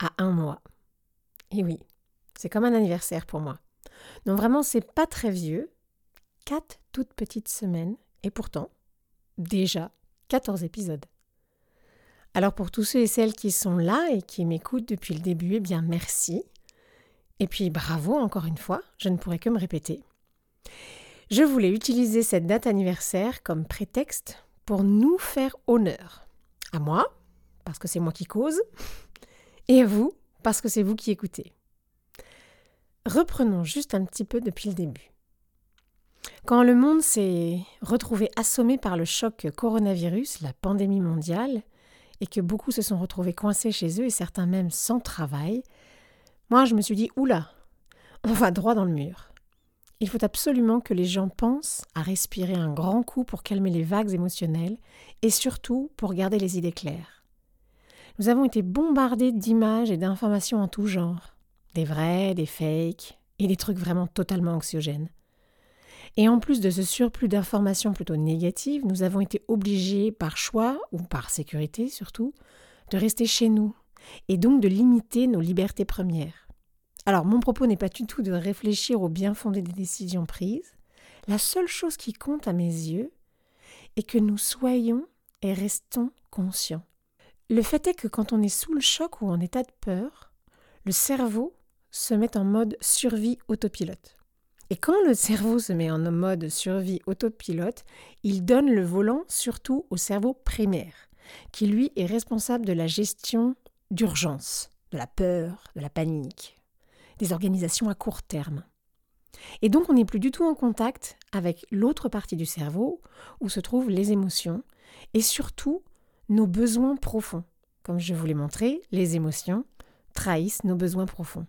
a un mois. Et oui, c'est comme un anniversaire pour moi. Donc vraiment, c'est pas très vieux. Quatre toutes petites semaines. Et pourtant, déjà 14 épisodes. Alors pour tous ceux et celles qui sont là et qui m'écoutent depuis le début, eh bien merci. Et puis bravo encore une fois, je ne pourrais que me répéter. Je voulais utiliser cette date anniversaire comme prétexte pour nous faire honneur. À moi, parce que c'est moi qui cause, et à vous, parce que c'est vous qui écoutez. Reprenons juste un petit peu depuis le début. Quand le monde s'est retrouvé assommé par le choc coronavirus, la pandémie mondiale, et que beaucoup se sont retrouvés coincés chez eux et certains même sans travail, moi je me suis dit oula, on va droit dans le mur. Il faut absolument que les gens pensent à respirer un grand coup pour calmer les vagues émotionnelles et surtout pour garder les idées claires. Nous avons été bombardés d'images et d'informations en tout genre, des vrais, des fakes et des trucs vraiment totalement anxiogènes. Et en plus de ce surplus d'informations plutôt négatives, nous avons été obligés par choix, ou par sécurité surtout, de rester chez nous, et donc de limiter nos libertés premières. Alors mon propos n'est pas du tout de réfléchir au bien fondé des décisions prises. La seule chose qui compte à mes yeux est que nous soyons et restons conscients. Le fait est que quand on est sous le choc ou en état de peur, le cerveau se met en mode survie autopilote. Et quand le cerveau se met en mode survie autopilote, il donne le volant surtout au cerveau primaire, qui lui est responsable de la gestion d'urgence, de la peur, de la panique, des organisations à court terme. Et donc on n'est plus du tout en contact avec l'autre partie du cerveau où se trouvent les émotions et surtout nos besoins profonds. Comme je vous l'ai montré, les émotions trahissent nos besoins profonds.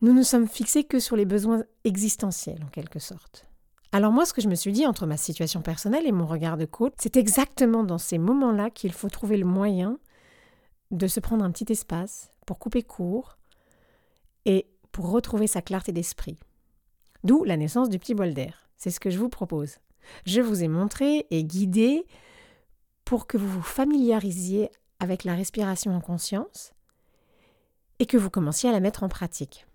Nous ne sommes fixés que sur les besoins existentiels, en quelque sorte. Alors moi, ce que je me suis dit entre ma situation personnelle et mon regard de coach, c'est exactement dans ces moments-là qu'il faut trouver le moyen de se prendre un petit espace pour couper court et pour retrouver sa clarté d'esprit. D'où la naissance du petit bol d'air. C'est ce que je vous propose. Je vous ai montré et guidé pour que vous vous familiarisiez avec la respiration en conscience et que vous commenciez à la mettre en pratique.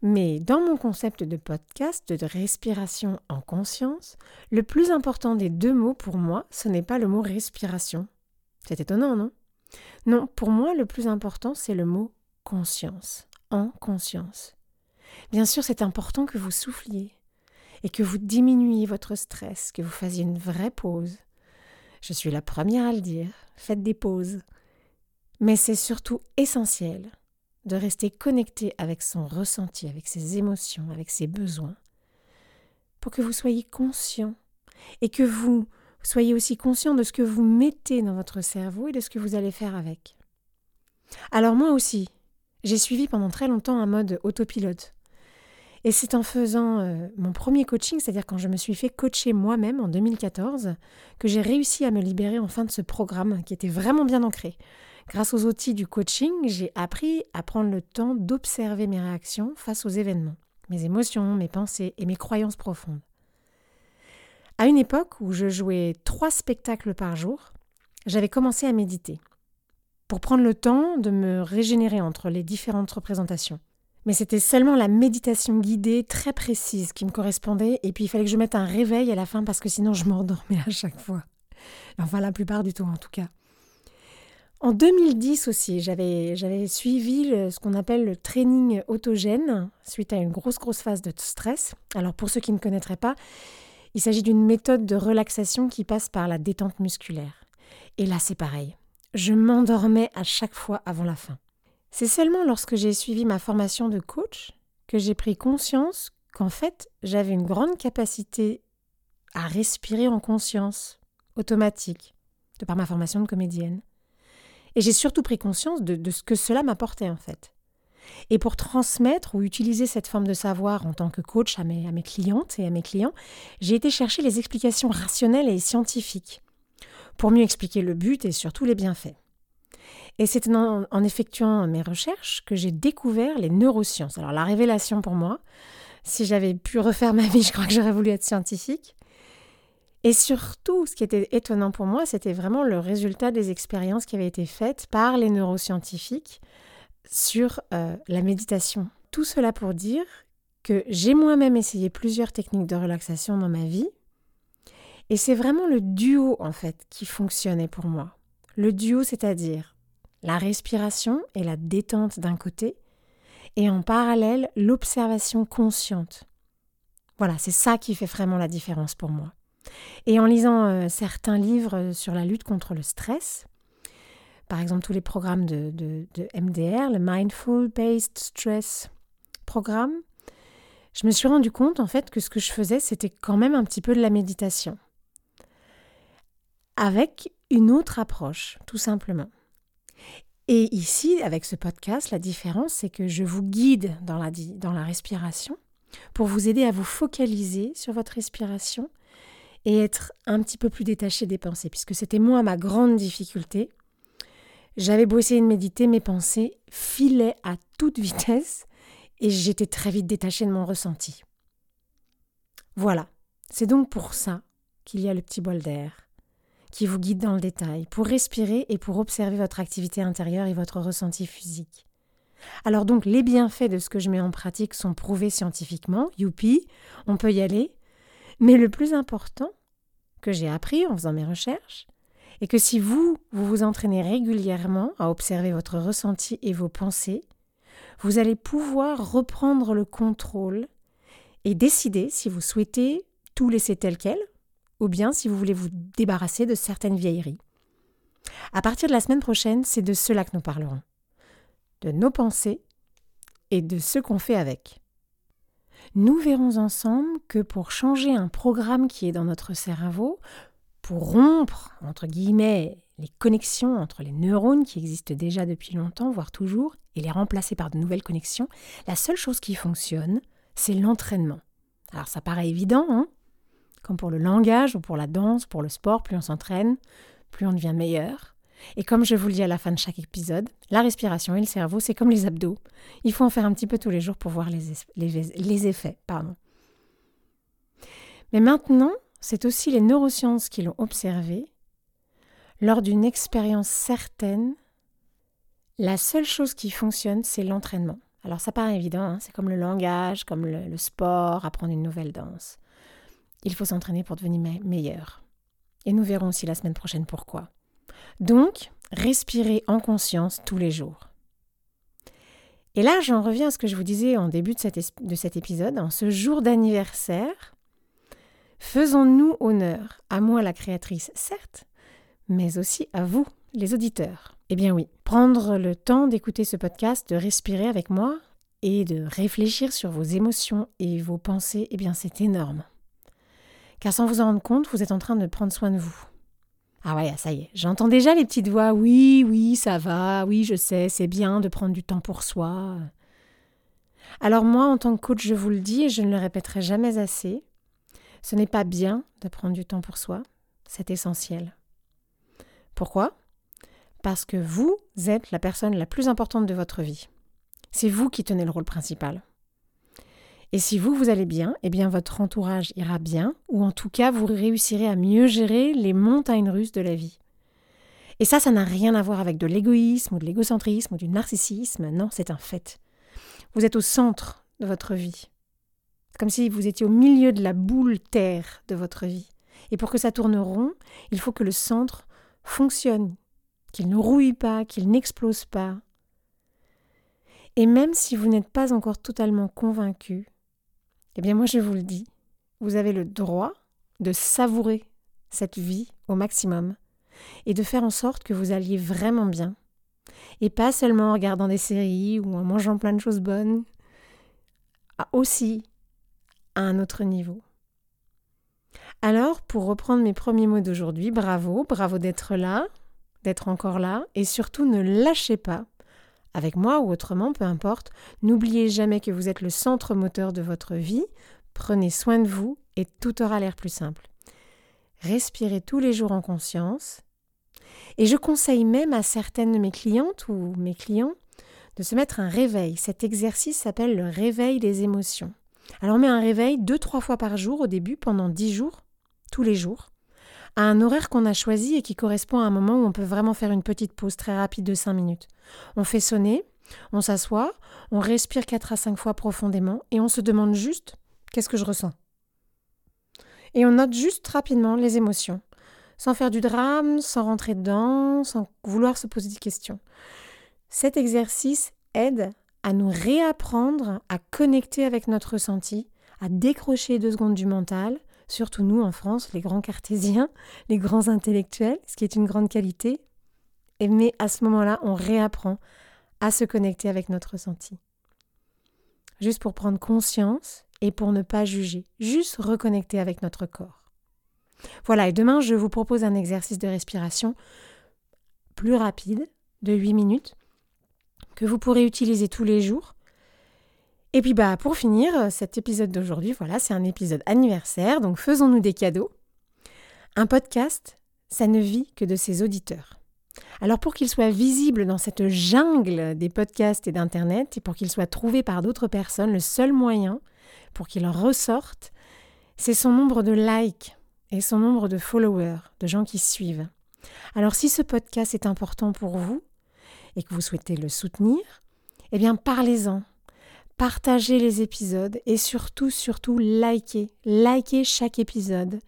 Mais dans mon concept de podcast de respiration en conscience, le plus important des deux mots pour moi, ce n'est pas le mot respiration. C'est étonnant, non? Non, pour moi, le plus important, c'est le mot conscience, en conscience. Bien sûr, c'est important que vous souffliez et que vous diminuiez votre stress, que vous fassiez une vraie pause. Je suis la première à le dire, faites des pauses. Mais c'est surtout essentiel de rester connecté avec son ressenti, avec ses émotions, avec ses besoins, pour que vous soyez conscient et que vous soyez aussi conscient de ce que vous mettez dans votre cerveau et de ce que vous allez faire avec. Alors moi aussi, j'ai suivi pendant très longtemps un mode autopilote. Et c'est en faisant euh, mon premier coaching, c'est-à-dire quand je me suis fait coacher moi-même en 2014, que j'ai réussi à me libérer enfin de ce programme qui était vraiment bien ancré. Grâce aux outils du coaching, j'ai appris à prendre le temps d'observer mes réactions face aux événements, mes émotions, mes pensées et mes croyances profondes. À une époque où je jouais trois spectacles par jour, j'avais commencé à méditer pour prendre le temps de me régénérer entre les différentes représentations. Mais c'était seulement la méditation guidée très précise qui me correspondait et puis il fallait que je mette un réveil à la fin parce que sinon je m'endormais à chaque fois. Enfin la plupart du temps en tout cas. En 2010 aussi, j'avais, suivi ce qu'on appelle le training autogène suite à une grosse, grosse phase de stress. Alors pour ceux qui ne connaîtraient pas, il s'agit d'une méthode de relaxation qui passe par la détente musculaire. Et là, c'est pareil. Je m'endormais à chaque fois avant la fin. C'est seulement lorsque j'ai suivi ma formation de coach que j'ai pris conscience qu'en fait, j'avais une grande capacité à respirer en conscience, automatique, de par ma formation de comédienne Et j'ai surtout pris conscience de, ce que cela m'apportait en fait. Et pour transmettre ou utiliser cette forme de savoir en tant que coach à mes clientes et à mes clients, j'ai été chercher les explications rationnelles et scientifiques pour mieux expliquer le but et surtout les bienfaits. Et c'est en, effectuant mes recherches que j'ai découvert les neurosciences. Alors la révélation pour moi, si j'avais pu refaire ma vie, je crois que j'aurais voulu être scientifique. Et surtout, ce qui était étonnant pour moi, c'était vraiment le résultat des expériences qui avaient été faites par les neuroscientifiques sur euh, la méditation. Tout cela pour dire que j'ai moi-même essayé plusieurs techniques de relaxation dans ma vie. Et c'est vraiment le duo, en fait, qui fonctionnait pour moi. Le duo, c'est-à-dire la respiration et la détente d'un côté, et en parallèle, l'observation consciente. Voilà, c'est ça qui fait vraiment la différence pour moi. Et en lisant euh, certains livres sur la lutte contre le stress, par exemple tous les programmes de, MDR, le Mindful Based Stress Programme, je me suis rendu compte en fait que ce que je faisais, c'était quand même un petit peu de la méditation. Avec une autre approche, tout simplement. Et ici, avec ce podcast, la différence, c'est que je vous guide dans la, dans la respiration pour vous aider à vous focaliser sur votre respiration et être un petit peu plus détaché des pensées, puisque c'était moi ma grande difficulté j'avais beau essayer de méditer, mes pensées filaient à toute vitesse et j'étais très vite détachée de mon ressenti. Voilà, c'est donc pour ça qu'il y a le petit bol d'air qui vous guide dans le détail, pour respirer et pour observer votre activité intérieure et votre ressenti physique. Alors donc les bienfaits de ce que je mets en pratique sont prouvés scientifiquement, youpi, on peut y aller, mais le plus important que j'ai appris en faisant mes recherches, et que si vous, vous vous entraînez régulièrement à observer votre ressenti et vos pensées, vous allez pouvoir reprendre le contrôle et décider si vous souhaitez tout laisser tel quel ou bien si vous voulez vous débarrasser de certaines vieilleries. À partir de la semaine prochaine, c'est de cela que nous parlerons. De nos pensées et de ce qu'on fait avec. Nous verrons ensemble que pour changer un programme qui est dans notre cerveau, pour rompre, entre guillemets, les connexions entre les neurones qui existent déjà depuis longtemps, voire toujours, et les remplacer par de nouvelles connexions, la seule chose qui fonctionne, c'est l'entraînement. Alors ça paraît évident, hein? Comme pour le langage ou pour la danse, pour le sport, plus on s'entraîne, plus on devient meilleur. Et comme je vous le dis à la fin de chaque épisode, la respiration et le cerveau, c'est comme les abdos. Il faut en faire un petit peu tous les jours pour voir les, les, effets. Pardon. Mais maintenant, c'est aussi les neurosciences qui l'ont observé. Lors d'une expérience certaine, la seule chose qui fonctionne, c'est l'entraînement. Alors ça paraît évident, hein, c'est comme le langage, comme le, sport, apprendre une nouvelle danse. Il faut s'entraîner pour devenir meilleur. Et nous verrons aussi la semaine prochaine pourquoi. Donc, respirez en conscience tous les jours. Et là, j'en reviens à ce que je vous disais en début de cet épisode. En ce jour d'anniversaire, Faisons-nous honneur, à moi la créatrice, certes, mais aussi à vous, les auditeurs. Eh bien oui, prendre le temps d'écouter ce podcast, de respirer avec moi et de réfléchir sur vos émotions et vos pensées, eh bien c'est énorme. Car sans vous en rendre compte, vous êtes en train de prendre soin de vous. Ah ouais, ça y est, j'entends déjà les petites voix, oui, oui, ça va, oui, je sais, c'est bien de prendre du temps pour soi. Alors moi, en tant que coach, je vous le dis et je ne le répéterai jamais assez, ce n'est pas bien de prendre du temps pour soi, c'est essentiel. Pourquoi? Parce que vous êtes la personne la plus importante de votre vie. C'est vous qui tenez le rôle principal. Et si vous, vous allez bien, eh bien votre entourage ira bien, ou en tout cas vous réussirez à mieux gérer les montagnes russes de la vie. Et ça, ça n'a rien à voir avec de l'égoïsme ou de l'égocentrisme ou du narcissisme, non, c'est un fait. Vous êtes au centre de votre vie comme si vous étiez au milieu de la boule terre de votre vie. Et pour que ça tourne rond, il faut que le centre fonctionne, qu'il ne rouille pas, qu'il n'explose pas. Et même si vous n'êtes pas encore totalement convaincu, eh bien moi je vous le dis, vous avez le droit de savourer cette vie au maximum et de faire en sorte que vous alliez vraiment bien. Et pas seulement en regardant des séries ou en mangeant plein de choses bonnes, aussi à un autre niveau. Alors, pour reprendre mes premiers mots d'aujourd'hui, bravo, bravo d'être là, d'être encore là et surtout ne lâchez pas. Avec moi ou autrement, peu importe, n'oubliez jamais que vous êtes le centre moteur de votre vie. Prenez soin de vous et tout aura l'air plus simple. Respirez tous les jours en conscience. Et je conseille même à certaines de mes clientes ou mes clients de se mettre un réveil. Cet exercice s'appelle le réveil des émotions. Alors on met un réveil deux, trois fois par jour au début pendant dix jours, tous les jours, à un horaire qu'on a choisi et qui correspond à un moment où on peut vraiment faire une petite pause très rapide de cinq minutes. On fait sonner, on s'assoit, on respire quatre à cinq fois profondément et on se demande juste qu'est-ce que je ressens? Et on note juste rapidement les émotions, sans faire du drame, sans rentrer dedans, sans vouloir se poser des questions. Cet exercice aide à nous réapprendre à connecter avec notre ressenti, à décrocher deux secondes du mental, surtout nous en France, les grands cartésiens, les grands intellectuels, ce qui est une grande qualité. Mais à ce moment-là, on réapprend à se connecter avec notre ressenti. Juste pour prendre conscience et pour ne pas juger, juste reconnecter avec notre corps. Voilà, et demain, je vous propose un exercice de respiration plus rapide, de 8 minutes, que vous pourrez utiliser tous les jours. Et puis bah pour finir, euh, cet épisode d'aujourd'hui, voilà, c'est un épisode anniversaire, donc faisons-nous des cadeaux. Un podcast, ça ne vit que de ses auditeurs. Alors pour qu'il soit visible dans cette jungle des podcasts et d'Internet, et pour qu'il soit trouvé par d'autres personnes, le seul moyen pour qu'il ressorte, c'est son nombre de likes et son nombre de followers, de gens qui suivent. Alors si ce podcast est important pour vous, et que vous souhaitez le soutenir, eh bien parlez-en. Partagez les épisodes et surtout, surtout, likez. Likez chaque épisode.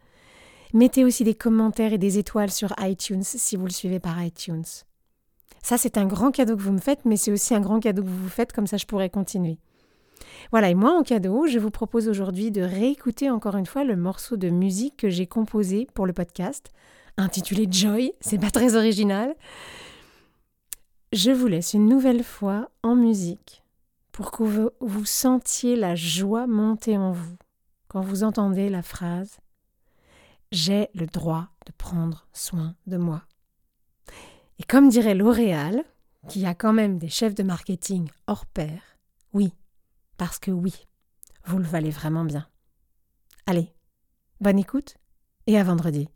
Mettez aussi des commentaires et des étoiles sur iTunes si vous le suivez par iTunes. Ça, c'est un grand cadeau que vous me faites, mais c'est aussi un grand cadeau que vous vous faites, comme ça je pourrais continuer. Voilà, et moi en cadeau, je vous propose aujourd'hui de réécouter encore une fois le morceau de musique que j'ai composé pour le podcast, intitulé Joy, c'est pas très original, je vous laisse une nouvelle fois en musique pour que vous, vous sentiez la joie monter en vous quand vous entendez la phrase J'ai le droit de prendre soin de moi. Et comme dirait L'Oréal, qui a quand même des chefs de marketing hors pair, oui, parce que oui, vous le valez vraiment bien. Allez, bonne écoute et à vendredi.